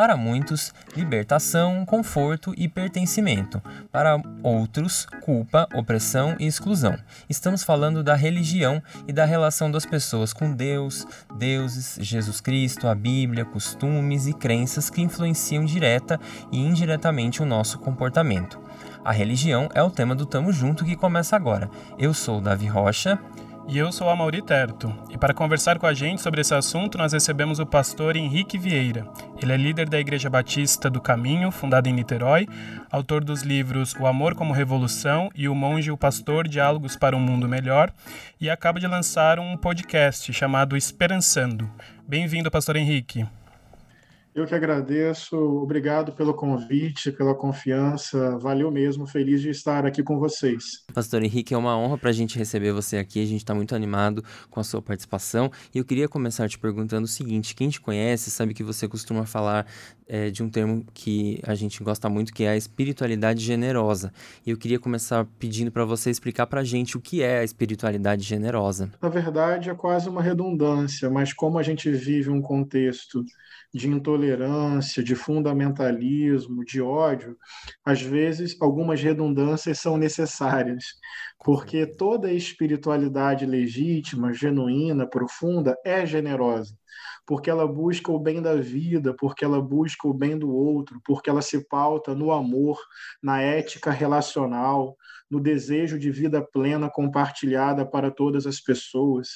Para muitos, libertação, conforto e pertencimento. Para outros, culpa, opressão e exclusão. Estamos falando da religião e da relação das pessoas com Deus, deuses, Jesus Cristo, a Bíblia, costumes e crenças que influenciam direta e indiretamente o nosso comportamento. A religião é o tema do Tamo Junto que começa agora. Eu sou o Davi Rocha. E eu sou a Mauri Terto. E para conversar com a gente sobre esse assunto, nós recebemos o pastor Henrique Vieira. Ele é líder da Igreja Batista do Caminho, fundada em Niterói, autor dos livros O Amor como Revolução e O Monge e o Pastor Diálogos para um Mundo Melhor, e acaba de lançar um podcast chamado Esperançando. Bem-vindo, pastor Henrique. Eu que agradeço, obrigado pelo convite, pela confiança, valeu mesmo, feliz de estar aqui com vocês. Pastor Henrique, é uma honra para a gente receber você aqui, a gente está muito animado com a sua participação e eu queria começar te perguntando o seguinte: quem te conhece sabe que você costuma falar é, de um termo que a gente gosta muito, que é a espiritualidade generosa. E eu queria começar pedindo para você explicar para a gente o que é a espiritualidade generosa. Na verdade, é quase uma redundância, mas como a gente vive um contexto de intolerância, de fundamentalismo, de ódio, às vezes algumas redundâncias são necessárias, porque toda espiritualidade legítima, genuína, profunda é generosa, porque ela busca o bem da vida, porque ela busca o bem do outro, porque ela se pauta no amor, na ética relacional, no desejo de vida plena compartilhada para todas as pessoas.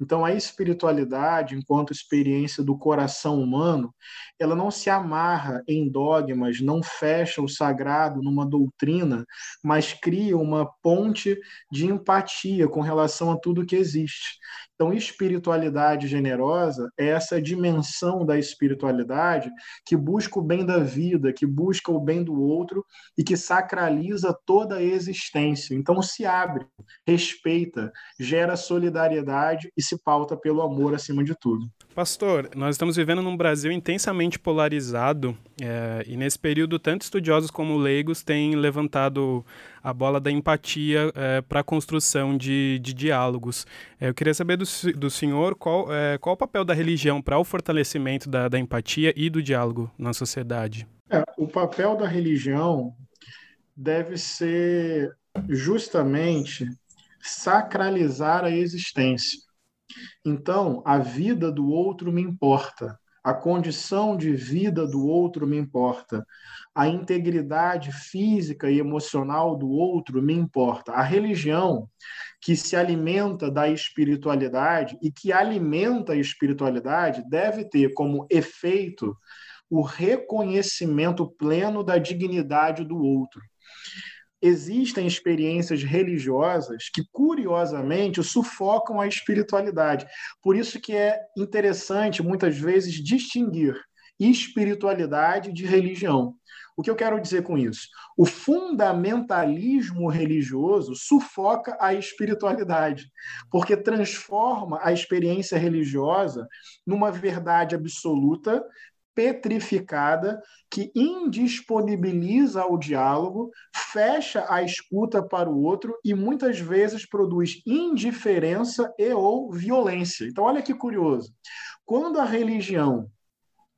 Então, a espiritualidade, enquanto experiência do coração humano, ela não se amarra em dogmas, não fecha o sagrado numa doutrina, mas cria uma ponte de empatia com relação a tudo que existe. Então, espiritualidade generosa é essa dimensão da espiritualidade que busca o bem da vida, que busca o bem do outro e que sacraliza toda a existência. Então, se abre, respeita, gera solidariedade e se pauta pelo amor acima de tudo. Pastor, nós estamos vivendo num Brasil intensamente polarizado é, e nesse período tanto estudiosos como leigos têm levantado a bola da empatia é, para a construção de, de diálogos. É, eu queria saber do, do senhor qual, é, qual o papel da religião para o fortalecimento da, da empatia e do diálogo na sociedade. É, o papel da religião deve ser justamente sacralizar a existência. Então, a vida do outro me importa, a condição de vida do outro me importa, a integridade física e emocional do outro me importa. A religião que se alimenta da espiritualidade e que alimenta a espiritualidade deve ter como efeito o reconhecimento pleno da dignidade do outro existem experiências religiosas que, curiosamente, sufocam a espiritualidade. Por isso que é interessante, muitas vezes, distinguir espiritualidade de religião. O que eu quero dizer com isso? O fundamentalismo religioso sufoca a espiritualidade, porque transforma a experiência religiosa numa verdade absoluta, petrificada que indisponibiliza o diálogo, fecha a escuta para o outro e muitas vezes produz indiferença e ou violência. Então olha que curioso. Quando a religião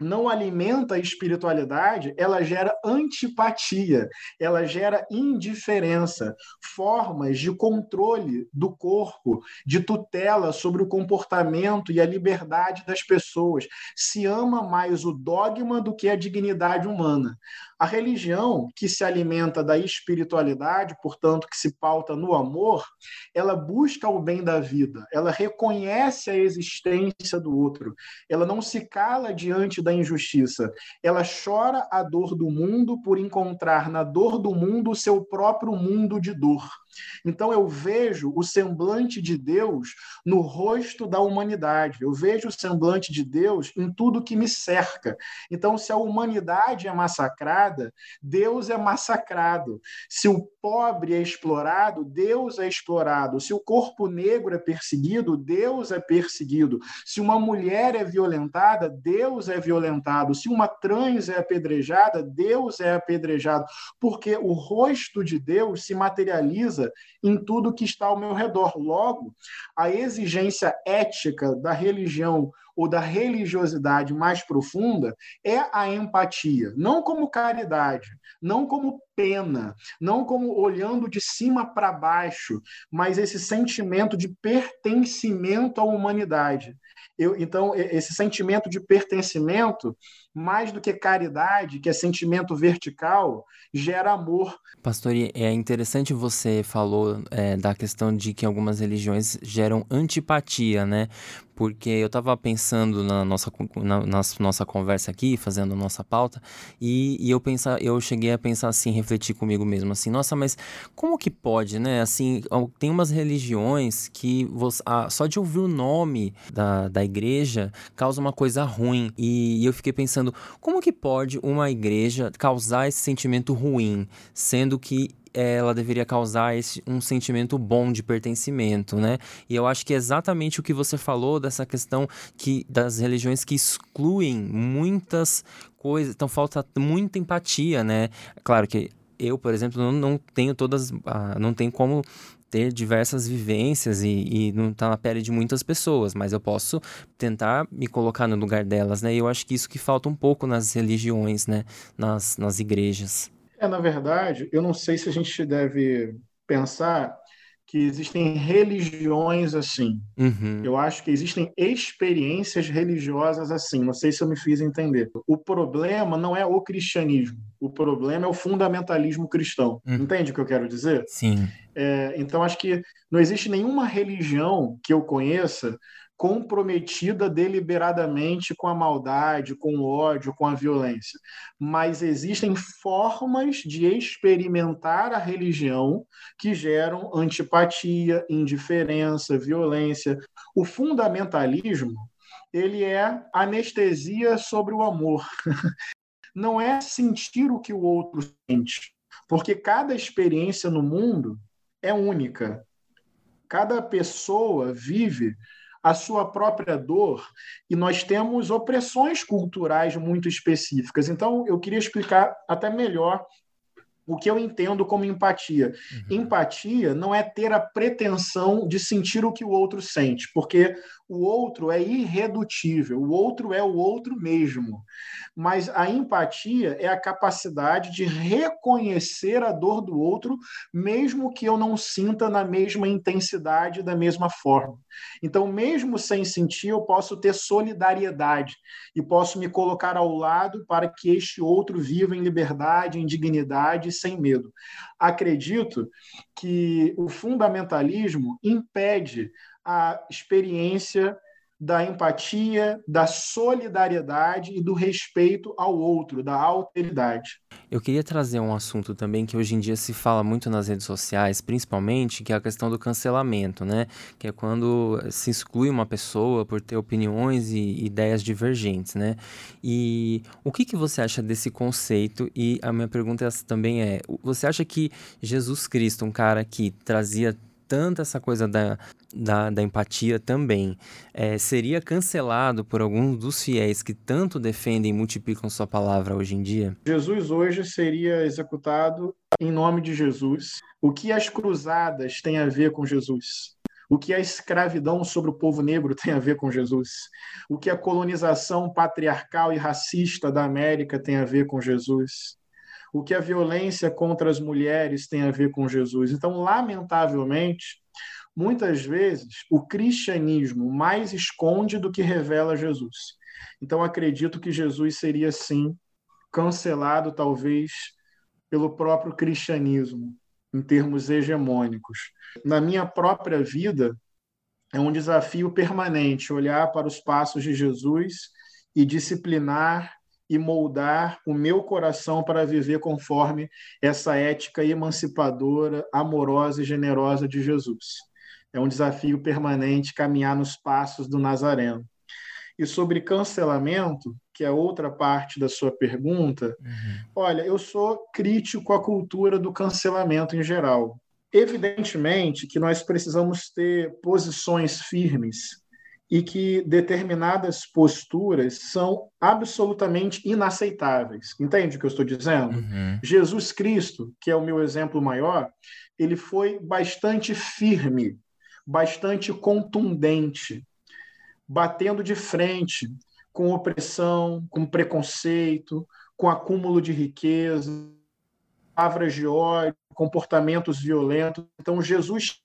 não alimenta a espiritualidade, ela gera antipatia, ela gera indiferença, formas de controle do corpo, de tutela sobre o comportamento e a liberdade das pessoas. Se ama mais o dogma do que a dignidade humana. A religião, que se alimenta da espiritualidade, portanto, que se pauta no amor, ela busca o bem da vida, ela reconhece a existência do outro, ela não se cala diante da injustiça, ela chora a dor do mundo por encontrar na dor do mundo o seu próprio mundo de dor. Então eu vejo o semblante de Deus no rosto da humanidade. Eu vejo o semblante de Deus em tudo que me cerca. Então se a humanidade é massacrada, Deus é massacrado. Se o pobre é explorado, Deus é explorado. Se o corpo negro é perseguido, Deus é perseguido. Se uma mulher é violentada, Deus é violentado. Se uma trans é apedrejada, Deus é apedrejado. Porque o rosto de Deus se materializa em tudo que está ao meu redor. Logo, a exigência ética da religião ou da religiosidade mais profunda é a empatia, não como caridade, não como pena, não como olhando de cima para baixo, mas esse sentimento de pertencimento à humanidade. Eu, então, esse sentimento de pertencimento, mais do que caridade, que é sentimento vertical, gera amor. Pastor, é interessante você falou é, da questão de que algumas religiões geram antipatia, né? Porque eu estava pensando na nossa, na, na, nossa conversa aqui, fazendo a nossa pauta, e, e eu, pensa, eu cheguei a pensar assim, refletir comigo mesmo, assim, nossa, mas como que pode, né? Assim, tem umas religiões que você, ah, só de ouvir o nome da, da igreja causa uma coisa ruim. E, e eu fiquei pensando, como que pode uma igreja causar esse sentimento ruim, sendo que ela deveria causar esse, um sentimento bom de pertencimento, né? E eu acho que é exatamente o que você falou dessa questão que das religiões que excluem muitas coisas, então falta muita empatia, né? Claro que eu, por exemplo, não, não tenho todas, ah, não tenho como ter diversas vivências e, e não estar tá na pele de muitas pessoas, mas eu posso tentar me colocar no lugar delas, né? E eu acho que isso que falta um pouco nas religiões, né? Nas, nas igrejas. É, na verdade, eu não sei se a gente deve pensar que existem religiões assim. Uhum. Eu acho que existem experiências religiosas assim. Não sei se eu me fiz entender. O problema não é o cristianismo. O problema é o fundamentalismo cristão. Uhum. Entende o que eu quero dizer? Sim. É, então, acho que não existe nenhuma religião que eu conheça comprometida deliberadamente com a maldade, com o ódio, com a violência. Mas existem formas de experimentar a religião que geram antipatia, indiferença, violência. O fundamentalismo, ele é anestesia sobre o amor. Não é sentir o que o outro sente, porque cada experiência no mundo é única. Cada pessoa vive a sua própria dor e nós temos opressões culturais muito específicas. Então, eu queria explicar até melhor o que eu entendo como empatia. Uhum. Empatia não é ter a pretensão de sentir o que o outro sente, porque o outro é irredutível, o outro é o outro mesmo. Mas a empatia é a capacidade de reconhecer a dor do outro, mesmo que eu não sinta na mesma intensidade, da mesma forma. Então, mesmo sem sentir, eu posso ter solidariedade e posso me colocar ao lado para que este outro viva em liberdade, em dignidade e sem medo. Acredito que o fundamentalismo impede a experiência da empatia, da solidariedade e do respeito ao outro, da alteridade. Eu queria trazer um assunto também que hoje em dia se fala muito nas redes sociais, principalmente, que é a questão do cancelamento, né? Que é quando se exclui uma pessoa por ter opiniões e ideias divergentes, né? E o que, que você acha desse conceito? E a minha pergunta também é: você acha que Jesus Cristo, um cara que trazia tanto essa coisa da, da, da empatia também. É, seria cancelado por alguns dos fiéis que tanto defendem e multiplicam sua palavra hoje em dia? Jesus hoje seria executado em nome de Jesus. O que as cruzadas têm a ver com Jesus? O que a escravidão sobre o povo negro tem a ver com Jesus? O que a colonização patriarcal e racista da América tem a ver com Jesus? O que a violência contra as mulheres tem a ver com Jesus. Então, lamentavelmente, muitas vezes o cristianismo mais esconde do que revela Jesus. Então, acredito que Jesus seria, sim, cancelado, talvez, pelo próprio cristianismo, em termos hegemônicos. Na minha própria vida, é um desafio permanente olhar para os passos de Jesus e disciplinar e moldar o meu coração para viver conforme essa ética emancipadora, amorosa e generosa de Jesus. É um desafio permanente caminhar nos passos do Nazareno. E sobre cancelamento, que é outra parte da sua pergunta, uhum. olha, eu sou crítico à cultura do cancelamento em geral. Evidentemente que nós precisamos ter posições firmes e que determinadas posturas são absolutamente inaceitáveis. Entende o que eu estou dizendo? Uhum. Jesus Cristo, que é o meu exemplo maior, ele foi bastante firme, bastante contundente, batendo de frente com opressão, com preconceito, com acúmulo de riqueza, palavras de ódio, comportamentos violentos. Então, Jesus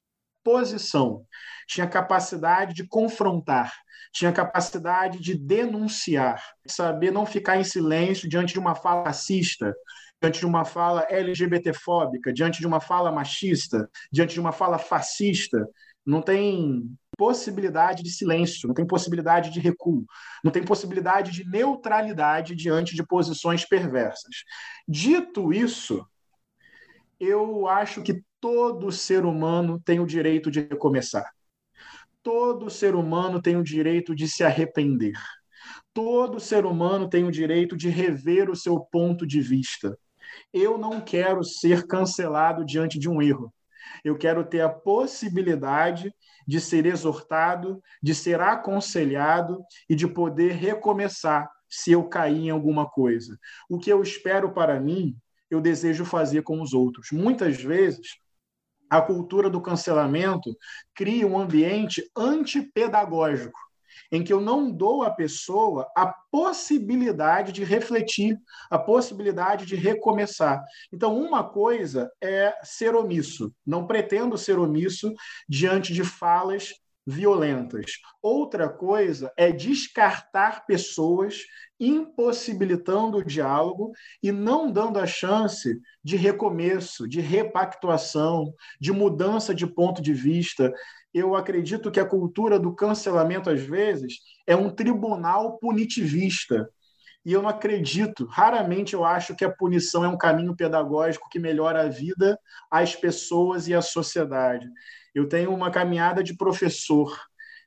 posição, tinha capacidade de confrontar, tinha capacidade de denunciar, saber não ficar em silêncio diante de uma fala racista, diante de uma fala LGBTfóbica, diante de uma fala machista, diante de uma fala fascista. Não tem possibilidade de silêncio, não tem possibilidade de recuo, não tem possibilidade de neutralidade diante de posições perversas. Dito isso, eu acho que todo ser humano tem o direito de recomeçar. Todo ser humano tem o direito de se arrepender. Todo ser humano tem o direito de rever o seu ponto de vista. Eu não quero ser cancelado diante de um erro. Eu quero ter a possibilidade de ser exortado, de ser aconselhado e de poder recomeçar se eu cair em alguma coisa. O que eu espero para mim, eu desejo fazer com os outros. Muitas vezes, a cultura do cancelamento cria um ambiente antipedagógico em que eu não dou à pessoa a possibilidade de refletir, a possibilidade de recomeçar. Então, uma coisa é ser omisso. Não pretendo ser omisso diante de falas violentas. Outra coisa é descartar pessoas, impossibilitando o diálogo e não dando a chance de recomeço, de repactuação, de mudança de ponto de vista eu acredito que a cultura do cancelamento, às vezes, é um tribunal punitivista. E eu não acredito, raramente eu acho que a punição é um caminho pedagógico que melhora a vida, as pessoas e a sociedade. Eu tenho uma caminhada de professor,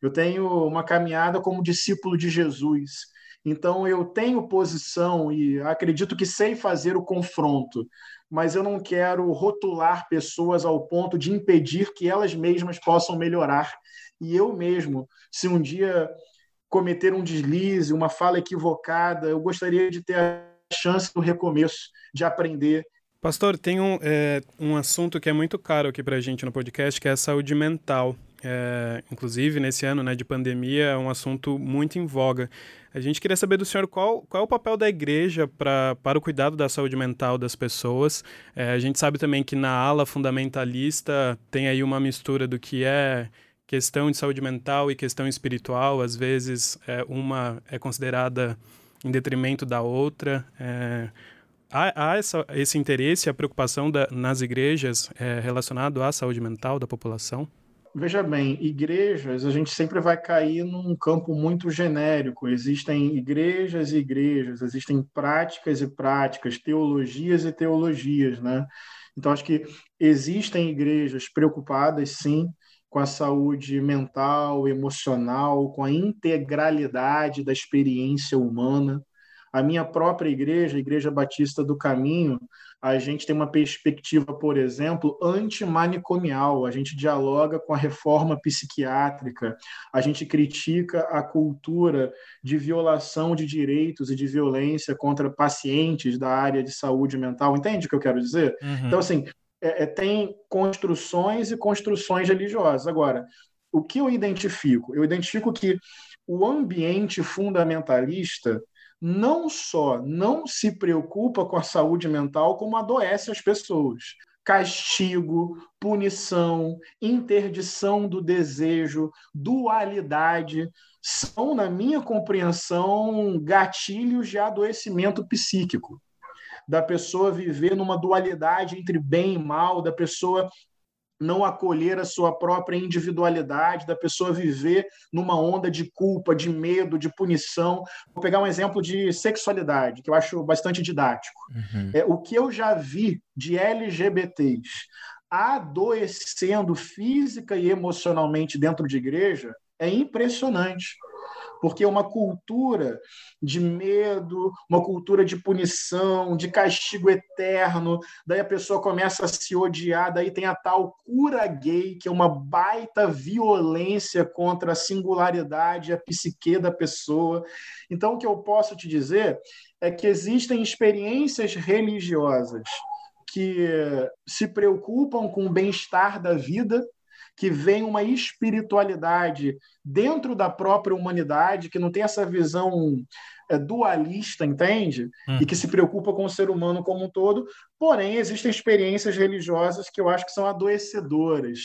eu tenho uma caminhada como discípulo de Jesus. Então eu tenho posição e acredito que sei fazer o confronto mas eu não quero rotular pessoas ao ponto de impedir que elas mesmas possam melhorar. E eu mesmo, se um dia cometer um deslize, uma fala equivocada, eu gostaria de ter a chance do recomeço, de aprender. Pastor, tem um, é, um assunto que é muito caro aqui para a gente no podcast, que é a saúde mental. É, inclusive, nesse ano né, de pandemia, é um assunto muito em voga. A gente queria saber do senhor qual, qual é o papel da igreja pra, para o cuidado da saúde mental das pessoas. É, a gente sabe também que na ala fundamentalista tem aí uma mistura do que é questão de saúde mental e questão espiritual. Às vezes, é, uma é considerada em detrimento da outra. É, há, há essa, esse interesse, a preocupação da, nas igrejas é, relacionado à saúde mental da população? Veja bem, igrejas, a gente sempre vai cair num campo muito genérico. Existem igrejas e igrejas, existem práticas e práticas, teologias e teologias, né? Então, acho que existem igrejas preocupadas, sim, com a saúde mental, emocional, com a integralidade da experiência humana. A minha própria igreja, a Igreja Batista do Caminho, a gente tem uma perspectiva, por exemplo, antimanicomial, a gente dialoga com a reforma psiquiátrica, a gente critica a cultura de violação de direitos e de violência contra pacientes da área de saúde mental. Entende o que eu quero dizer? Uhum. Então, assim, é, é, tem construções e construções religiosas. Agora, o que eu identifico? Eu identifico que o ambiente fundamentalista não só não se preocupa com a saúde mental, como adoece as pessoas. Castigo, punição, interdição do desejo, dualidade, são, na minha compreensão, gatilhos de adoecimento psíquico da pessoa viver numa dualidade entre bem e mal, da pessoa não acolher a sua própria individualidade, da pessoa viver numa onda de culpa, de medo, de punição. Vou pegar um exemplo de sexualidade, que eu acho bastante didático. Uhum. É, o que eu já vi de LGBTs adoecendo física e emocionalmente dentro de igreja é impressionante porque é uma cultura de medo, uma cultura de punição, de castigo eterno, daí a pessoa começa a se odiar, daí tem a tal cura gay, que é uma baita violência contra a singularidade, a psique da pessoa. Então, o que eu posso te dizer é que existem experiências religiosas que se preocupam com o bem-estar da vida, que vem uma espiritualidade dentro da própria humanidade, que não tem essa visão é, dualista, entende? Hum. E que se preocupa com o ser humano como um todo. Porém, existem experiências religiosas que eu acho que são adoecedoras,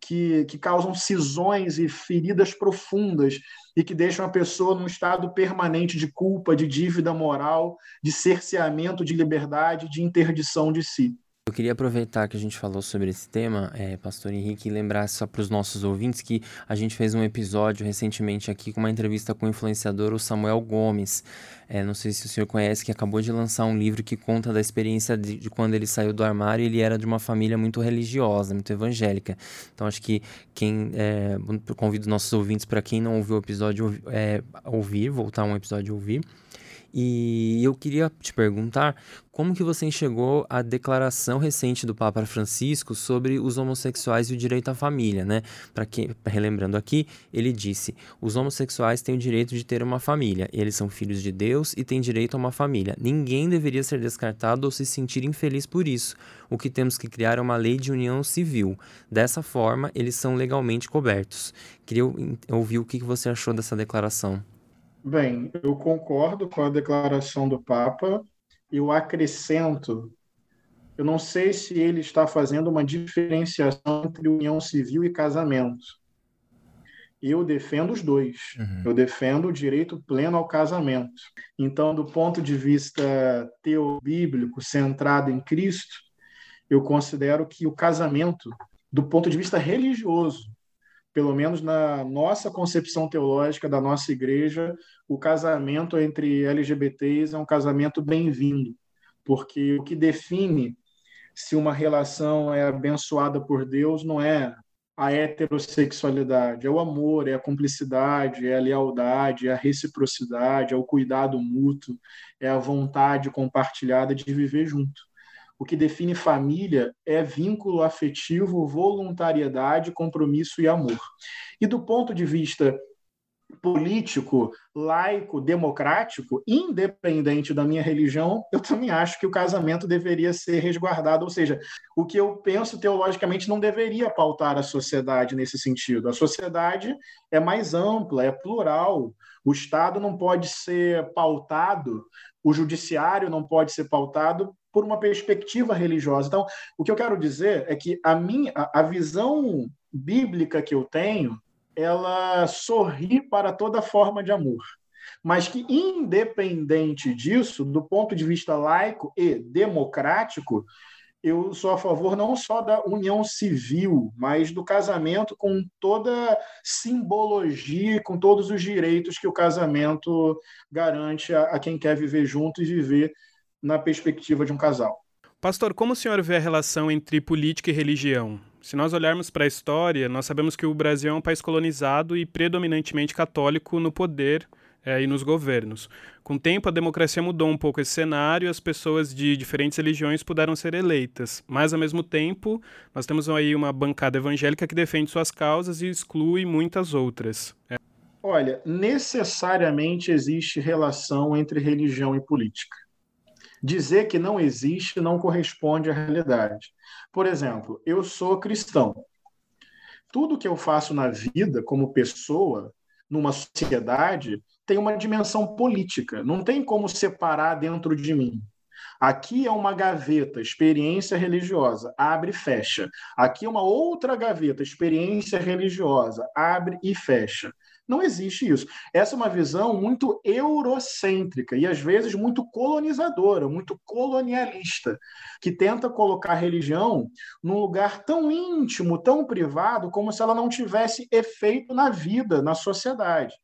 que, que causam cisões e feridas profundas e que deixam a pessoa num estado permanente de culpa, de dívida moral, de cerceamento de liberdade, de interdição de si. Eu queria aproveitar que a gente falou sobre esse tema, é, Pastor Henrique, e lembrar só para os nossos ouvintes que a gente fez um episódio recentemente aqui com uma entrevista com o influenciador, Samuel Gomes. É, não sei se o senhor conhece, que acabou de lançar um livro que conta da experiência de, de quando ele saiu do armário. Ele era de uma família muito religiosa, muito evangélica. Então acho que quem é, convido nossos ouvintes para quem não ouviu o episódio é, ouvir, voltar um episódio e ouvir. E eu queria te perguntar como que você enxergou a declaração recente do Papa Francisco sobre os homossexuais e o direito à família, né? Para quem relembrando aqui, ele disse: "Os homossexuais têm o direito de ter uma família. Eles são filhos de Deus e têm direito a uma família. Ninguém deveria ser descartado ou se sentir infeliz por isso. O que temos que criar é uma lei de união civil. Dessa forma, eles são legalmente cobertos." Queria ouvir o que você achou dessa declaração. Bem, eu concordo com a declaração do Papa. Eu acrescento, eu não sei se ele está fazendo uma diferenciação entre união civil e casamento. Eu defendo os dois. Uhum. Eu defendo o direito pleno ao casamento. Então, do ponto de vista teobíblico, centrado em Cristo, eu considero que o casamento, do ponto de vista religioso, pelo menos na nossa concepção teológica da nossa igreja, o casamento entre LGBTs é um casamento bem-vindo, porque o que define se uma relação é abençoada por Deus não é a heterossexualidade, é o amor, é a cumplicidade, é a lealdade, é a reciprocidade, é o cuidado mútuo, é a vontade compartilhada de viver junto. O que define família é vínculo afetivo, voluntariedade, compromisso e amor. E do ponto de vista político, laico, democrático, independente da minha religião, eu também acho que o casamento deveria ser resguardado, ou seja, o que eu penso teologicamente não deveria pautar a sociedade nesse sentido. A sociedade é mais ampla, é plural. O Estado não pode ser pautado, o judiciário não pode ser pautado por uma perspectiva religiosa. Então, o que eu quero dizer é que a minha a visão bíblica que eu tenho, ela sorri para toda forma de amor. Mas que independente disso, do ponto de vista laico e democrático, eu sou a favor não só da união civil, mas do casamento com toda simbologia, com todos os direitos que o casamento garante a, a quem quer viver junto e viver na perspectiva de um casal. Pastor, como o senhor vê a relação entre política e religião? Se nós olharmos para a história, nós sabemos que o Brasil é um país colonizado e predominantemente católico no poder é, e nos governos. Com o tempo, a democracia mudou um pouco esse cenário e as pessoas de diferentes religiões puderam ser eleitas. Mas, ao mesmo tempo, nós temos aí uma bancada evangélica que defende suas causas e exclui muitas outras. É. Olha, necessariamente existe relação entre religião e política. Dizer que não existe não corresponde à realidade. Por exemplo, eu sou cristão. Tudo que eu faço na vida como pessoa, numa sociedade, tem uma dimensão política. Não tem como separar dentro de mim. Aqui é uma gaveta, experiência religiosa, abre e fecha. Aqui é uma outra gaveta, experiência religiosa, abre e fecha. Não existe isso. Essa é uma visão muito eurocêntrica e, às vezes, muito colonizadora, muito colonialista, que tenta colocar a religião num lugar tão íntimo, tão privado, como se ela não tivesse efeito na vida, na sociedade.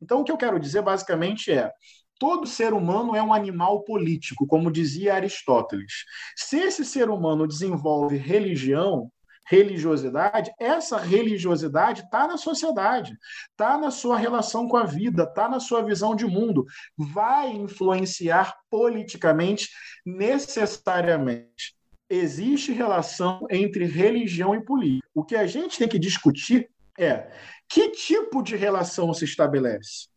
Então, o que eu quero dizer, basicamente, é todo ser humano é um animal político, como dizia Aristóteles. Se esse ser humano desenvolve religião, religiosidade, essa religiosidade está na sociedade, está na sua relação com a vida, está na sua visão de mundo, vai influenciar politicamente necessariamente. Existe relação entre religião e política. O que a gente tem que discutir é que tipo de relação se estabelece.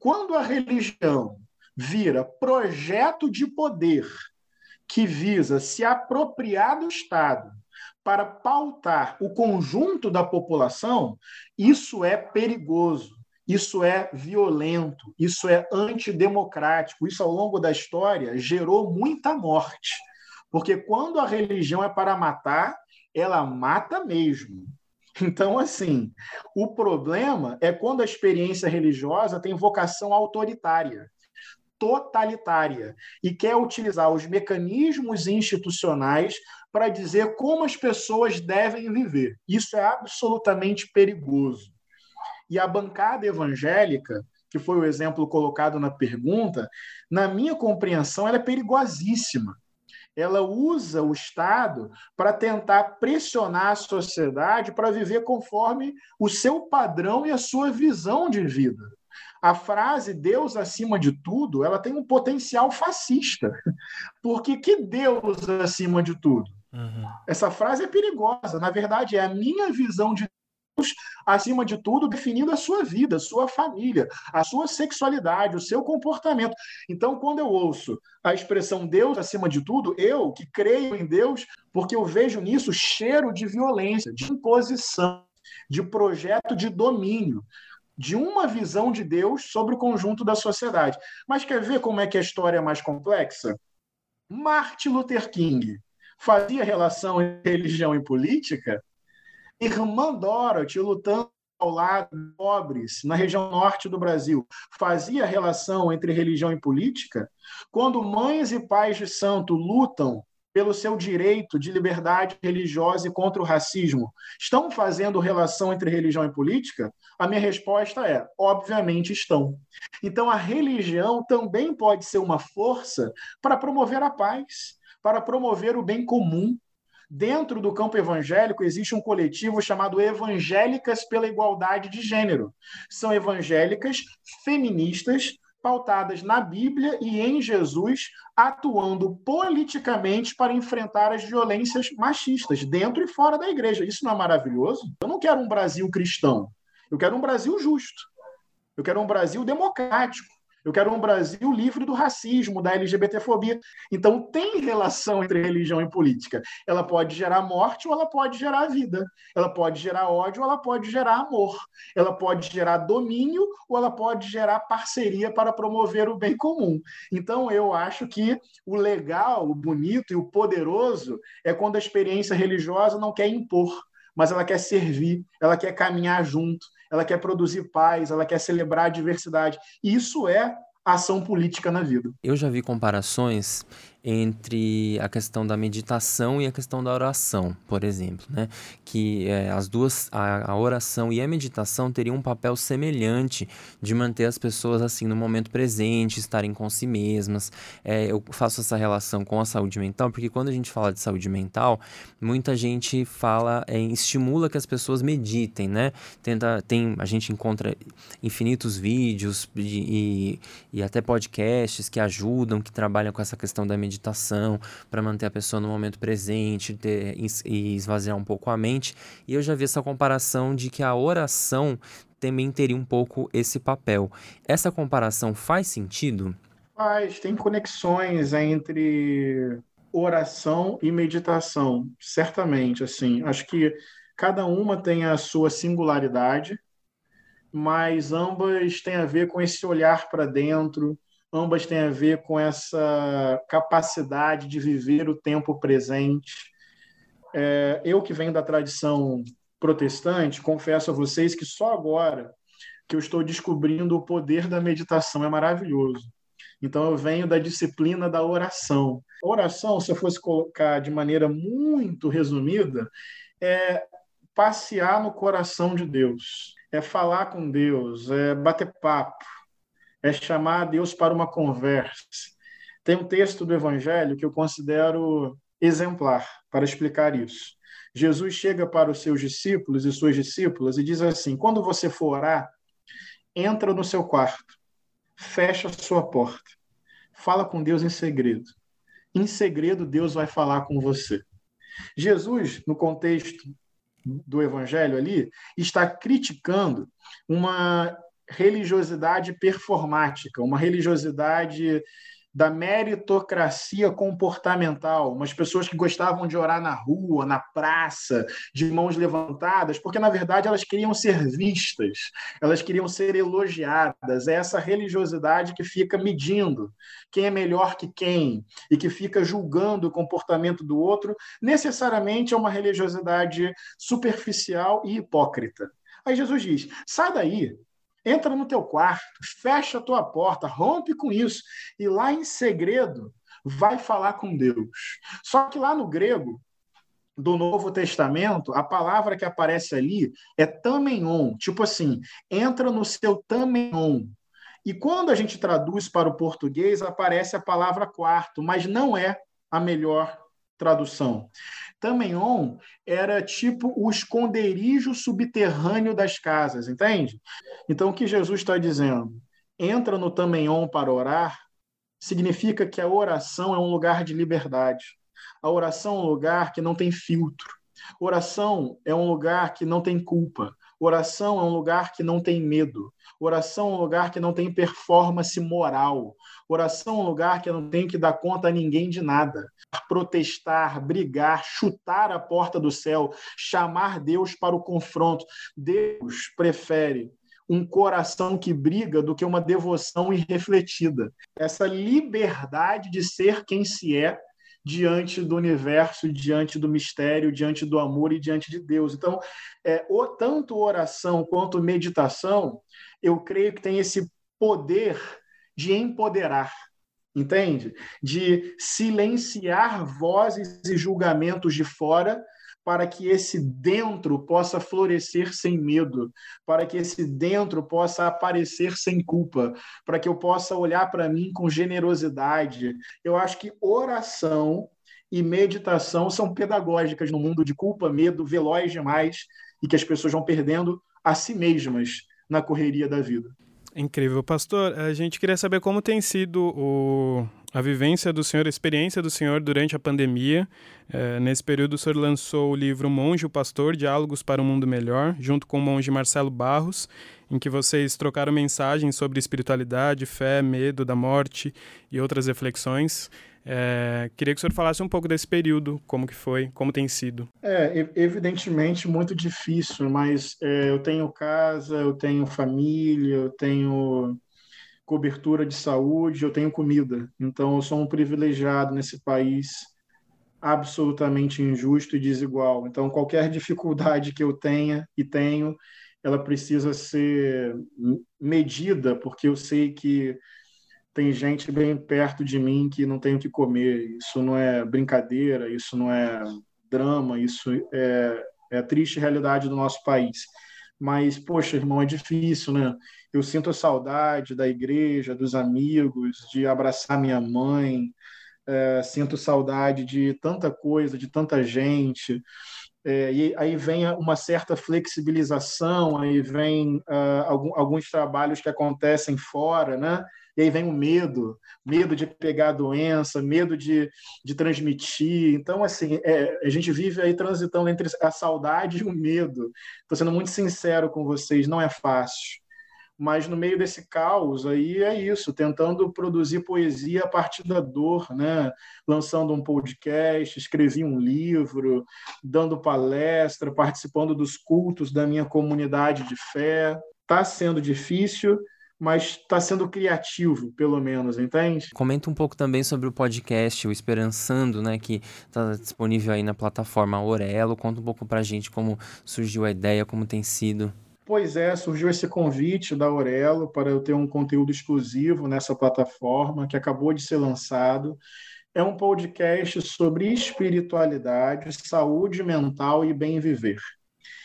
Quando a religião vira projeto de poder que visa se apropriar do Estado para pautar o conjunto da população, isso é perigoso, isso é violento, isso é antidemocrático. Isso, ao longo da história, gerou muita morte. Porque quando a religião é para matar, ela mata mesmo. Então, assim, o problema é quando a experiência religiosa tem vocação autoritária, totalitária, e quer utilizar os mecanismos institucionais para dizer como as pessoas devem viver. Isso é absolutamente perigoso. E a bancada evangélica, que foi o exemplo colocado na pergunta, na minha compreensão, ela é perigosíssima. Ela usa o Estado para tentar pressionar a sociedade para viver conforme o seu padrão e a sua visão de vida. A frase Deus acima de tudo, ela tem um potencial fascista. Porque que Deus acima de tudo? Uhum. Essa frase é perigosa. Na verdade, é a minha visão de acima de tudo, definindo a sua vida, a sua família, a sua sexualidade, o seu comportamento. Então, quando eu ouço a expressão Deus acima de tudo, eu que creio em Deus, porque eu vejo nisso cheiro de violência, de imposição, de projeto de domínio de uma visão de Deus sobre o conjunto da sociedade. Mas quer ver como é que a história é mais complexa? Martin Luther King fazia relação entre religião e política Irmã Dorothy, lutando ao lado de pobres na região norte do Brasil, fazia relação entre religião e política? Quando mães e pais de santo lutam pelo seu direito de liberdade religiosa e contra o racismo, estão fazendo relação entre religião e política? A minha resposta é: obviamente estão. Então, a religião também pode ser uma força para promover a paz, para promover o bem comum, Dentro do campo evangélico existe um coletivo chamado Evangélicas pela Igualdade de Gênero. São evangélicas feministas pautadas na Bíblia e em Jesus, atuando politicamente para enfrentar as violências machistas dentro e fora da igreja. Isso não é maravilhoso? Eu não quero um Brasil cristão. Eu quero um Brasil justo. Eu quero um Brasil democrático. Eu quero um Brasil livre do racismo, da LGBTfobia. Então, tem relação entre religião e política. Ela pode gerar morte ou ela pode gerar vida. Ela pode gerar ódio ou ela pode gerar amor. Ela pode gerar domínio ou ela pode gerar parceria para promover o bem comum. Então, eu acho que o legal, o bonito e o poderoso é quando a experiência religiosa não quer impor, mas ela quer servir, ela quer caminhar junto, ela quer produzir paz, ela quer celebrar a diversidade. E isso é ação política na vida. Eu já vi comparações entre a questão da meditação e a questão da oração, por exemplo, né? Que é, as duas, a, a, oração e a meditação teriam um papel semelhante de manter as pessoas assim no momento presente, estarem com si mesmas. É, eu faço essa relação com a saúde mental porque quando a gente fala de saúde mental, muita gente fala, é, estimula que as pessoas meditem, né? Tenta, tem, a gente encontra infinitos vídeos e, e, e até podcasts que ajudam, que trabalham com essa questão da meditação meditação, para manter a pessoa no momento presente ter, e esvaziar um pouco a mente. E eu já vi essa comparação de que a oração também teria um pouco esse papel. Essa comparação faz sentido? Faz, tem conexões entre oração e meditação, certamente, assim. Acho que cada uma tem a sua singularidade, mas ambas têm a ver com esse olhar para dentro, ambas têm a ver com essa capacidade de viver o tempo presente. É, eu que venho da tradição protestante, confesso a vocês que só agora que eu estou descobrindo o poder da meditação, é maravilhoso. Então eu venho da disciplina da oração. A oração, se eu fosse colocar de maneira muito resumida, é passear no coração de Deus, é falar com Deus, é bater papo, é chamar Deus para uma conversa. Tem um texto do Evangelho que eu considero exemplar para explicar isso. Jesus chega para os seus discípulos e suas discípulas e diz assim: quando você for orar, entra no seu quarto, fecha a sua porta, fala com Deus em segredo. Em segredo, Deus vai falar com você. Jesus, no contexto do evangelho ali, está criticando uma religiosidade performática, uma religiosidade da meritocracia comportamental, umas pessoas que gostavam de orar na rua, na praça, de mãos levantadas, porque na verdade elas queriam ser vistas, elas queriam ser elogiadas. É essa religiosidade que fica medindo quem é melhor que quem e que fica julgando o comportamento do outro, necessariamente é uma religiosidade superficial e hipócrita. Aí Jesus diz: sai daí, entra no teu quarto, fecha a tua porta, rompe com isso e lá em segredo vai falar com Deus. Só que lá no grego do Novo Testamento, a palavra que aparece ali é tamenon, tipo assim, entra no seu tamenon. E quando a gente traduz para o português, aparece a palavra quarto, mas não é a melhor tradução. Tamenon era tipo o esconderijo subterrâneo das casas, entende? Então, o que Jesus está dizendo? Entra no Tamenon para orar, significa que a oração é um lugar de liberdade. A oração é um lugar que não tem filtro. Oração é um lugar que não tem culpa. Oração é um lugar que não tem medo. Oração é um lugar que não tem performance moral. Oração é um lugar que não tenho que dar conta a ninguém de nada. Protestar, brigar, chutar a porta do céu, chamar Deus para o confronto. Deus prefere um coração que briga do que uma devoção irrefletida. Essa liberdade de ser quem se é diante do universo, diante do mistério, diante do amor e diante de Deus. Então, é, o, tanto oração quanto meditação, eu creio que tem esse poder de empoderar, entende? De silenciar vozes e julgamentos de fora para que esse dentro possa florescer sem medo, para que esse dentro possa aparecer sem culpa, para que eu possa olhar para mim com generosidade. Eu acho que oração e meditação são pedagógicas no mundo de culpa, medo, veloz demais e que as pessoas vão perdendo a si mesmas na correria da vida. Incrível, pastor. A gente queria saber como tem sido o, a vivência do senhor, a experiência do senhor durante a pandemia. É, nesse período, o senhor lançou o livro Monge, o Pastor, Diálogos para um Mundo Melhor, junto com o monge Marcelo Barros, em que vocês trocaram mensagens sobre espiritualidade, fé, medo da morte e outras reflexões. É, queria que o senhor falasse um pouco desse período, como que foi, como tem sido. É, evidentemente muito difícil, mas é, eu tenho casa, eu tenho família, eu tenho cobertura de saúde, eu tenho comida. Então, eu sou um privilegiado nesse país absolutamente injusto e desigual. Então, qualquer dificuldade que eu tenha e tenho, ela precisa ser medida, porque eu sei que tem gente bem perto de mim que não tem o que comer. Isso não é brincadeira, isso não é drama, isso é, é a triste realidade do nosso país. Mas, poxa, irmão, é difícil, né? Eu sinto a saudade da igreja, dos amigos, de abraçar minha mãe, é, sinto saudade de tanta coisa, de tanta gente. É, e aí vem uma certa flexibilização, aí vem uh, alguns trabalhos que acontecem fora, né? E aí vem o medo, medo de pegar a doença, medo de, de transmitir. Então, assim, é, a gente vive aí transitando entre a saudade e o medo. Estou sendo muito sincero com vocês, não é fácil. Mas no meio desse caos aí é isso, tentando produzir poesia a partir da dor, né? Lançando um podcast, escrevi um livro, dando palestra, participando dos cultos da minha comunidade de fé. Está sendo difícil, mas está sendo criativo, pelo menos, entende? Comenta um pouco também sobre o podcast, o Esperançando, né, que está disponível aí na plataforma Orelo. Conta um pouco para a gente como surgiu a ideia, como tem sido. Pois é, surgiu esse convite da Aurelo para eu ter um conteúdo exclusivo nessa plataforma que acabou de ser lançado. É um podcast sobre espiritualidade, saúde mental e bem viver.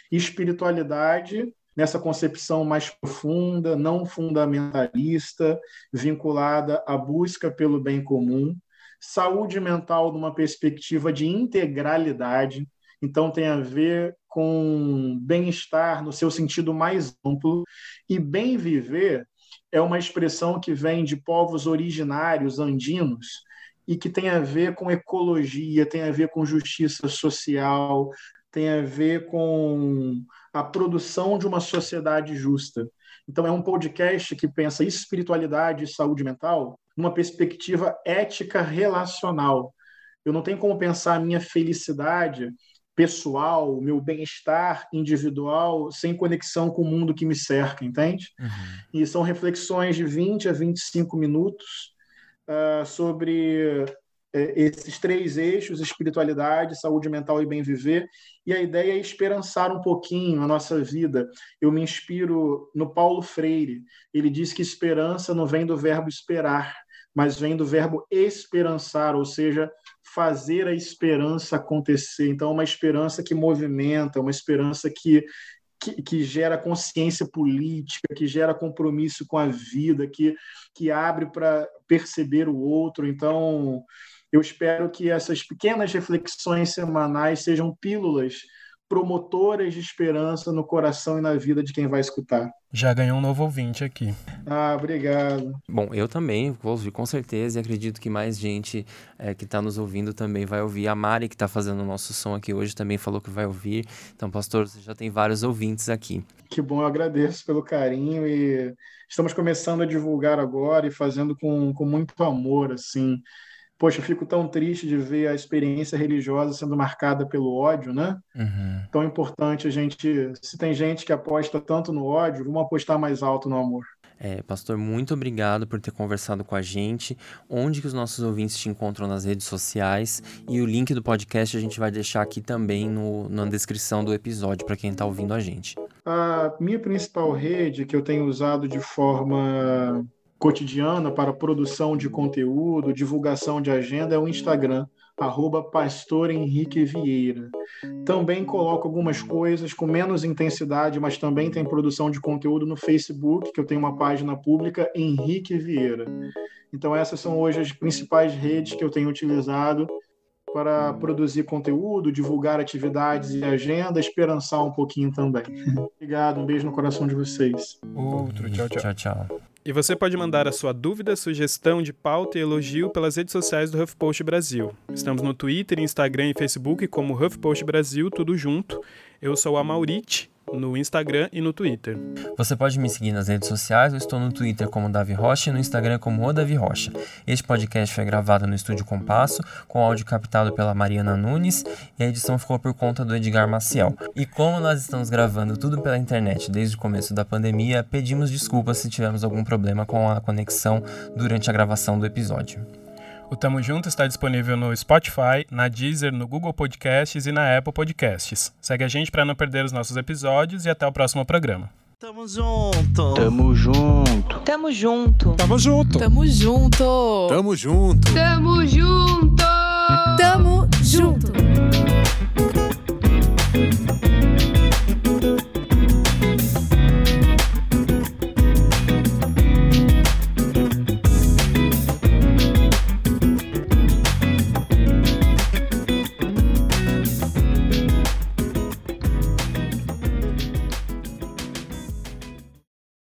Espiritualidade nessa concepção mais profunda, não fundamentalista, vinculada à busca pelo bem comum, saúde mental numa perspectiva de integralidade, então tem a ver com bem-estar no seu sentido mais amplo, e bem viver é uma expressão que vem de povos originários andinos e que tem a ver com ecologia, tem a ver com justiça social, tem a ver com a produção de uma sociedade justa. Então, é um podcast que pensa espiritualidade e saúde mental numa perspectiva ética relacional. Eu não tenho como pensar a minha felicidade pessoal, meu bem-estar individual, sem conexão com o mundo que me cerca, entende? Uhum. E são reflexões de 20 a 25 minutos uh, sobre esses três eixos: espiritualidade, saúde mental e bem viver. E a ideia é esperançar um pouquinho a nossa vida. Eu me inspiro no Paulo Freire. Ele diz que esperança não vem do verbo esperar, mas vem do verbo esperançar, ou seja, fazer a esperança acontecer. Então, uma esperança que movimenta, uma esperança que, que, que, gera consciência política, que gera compromisso com a vida, que, que abre para perceber o outro. Então, eu espero que essas pequenas reflexões semanais sejam pílulas promotoras de esperança no coração e na vida de quem vai escutar. Já ganhou um novo ouvinte aqui. Ah, obrigado. Bom, eu também vou ouvir com certeza e acredito que mais gente é, que está nos ouvindo também vai ouvir. A Mari, que está fazendo o nosso som aqui hoje, também falou que vai ouvir. Então, pastor, você já tem vários ouvintes aqui. Que bom, eu agradeço pelo carinho e estamos começando a divulgar agora e fazendo com, com muito amor, assim. Poxa, eu fico tão triste de ver a experiência religiosa sendo marcada pelo ódio, né? Uhum. Tão importante a gente. Se tem gente que aposta tanto no ódio, vamos apostar mais alto no amor. É, pastor, muito obrigado por ter conversado com a gente. Onde que os nossos ouvintes te encontram nas redes sociais? E o link do podcast a gente vai deixar aqui também no, na descrição do episódio para quem está ouvindo a gente. A minha principal rede que eu tenho usado de forma cotidiana para produção de conteúdo, divulgação de agenda é o Instagram, arroba Pastor Henrique Vieira. Também coloco algumas coisas com menos intensidade, mas também tem produção de conteúdo no Facebook, que eu tenho uma página pública, Henrique Vieira. Então essas são hoje as principais redes que eu tenho utilizado para produzir conteúdo, divulgar atividades e agenda, esperançar um pouquinho também. Obrigado, um beijo no coração de vocês. Outro, tchau, tchau. Tchau, tchau. E você pode mandar a sua dúvida, sugestão de pauta e elogio pelas redes sociais do HuffPost Brasil. Estamos no Twitter, Instagram e Facebook como HuffPost Brasil, tudo junto. Eu sou a Maurite no Instagram e no Twitter. Você pode me seguir nas redes sociais, eu estou no Twitter como Davi Rocha e no Instagram como O Davi Rocha. Este podcast foi gravado no Estúdio Compasso, com áudio captado pela Mariana Nunes e a edição ficou por conta do Edgar Maciel. E como nós estamos gravando tudo pela internet desde o começo da pandemia, pedimos desculpas se tivemos algum problema com a conexão durante a gravação do episódio. O Tamo Junto está disponível no Spotify, na Deezer, no Google Podcasts e na Apple Podcasts. Segue a gente para não perder os nossos episódios e até o próximo programa. Tamo junto. Tamo junto. Tamo junto. Tamo junto. Tamo junto. Tamo junto. Tamo junto. Tamo junto.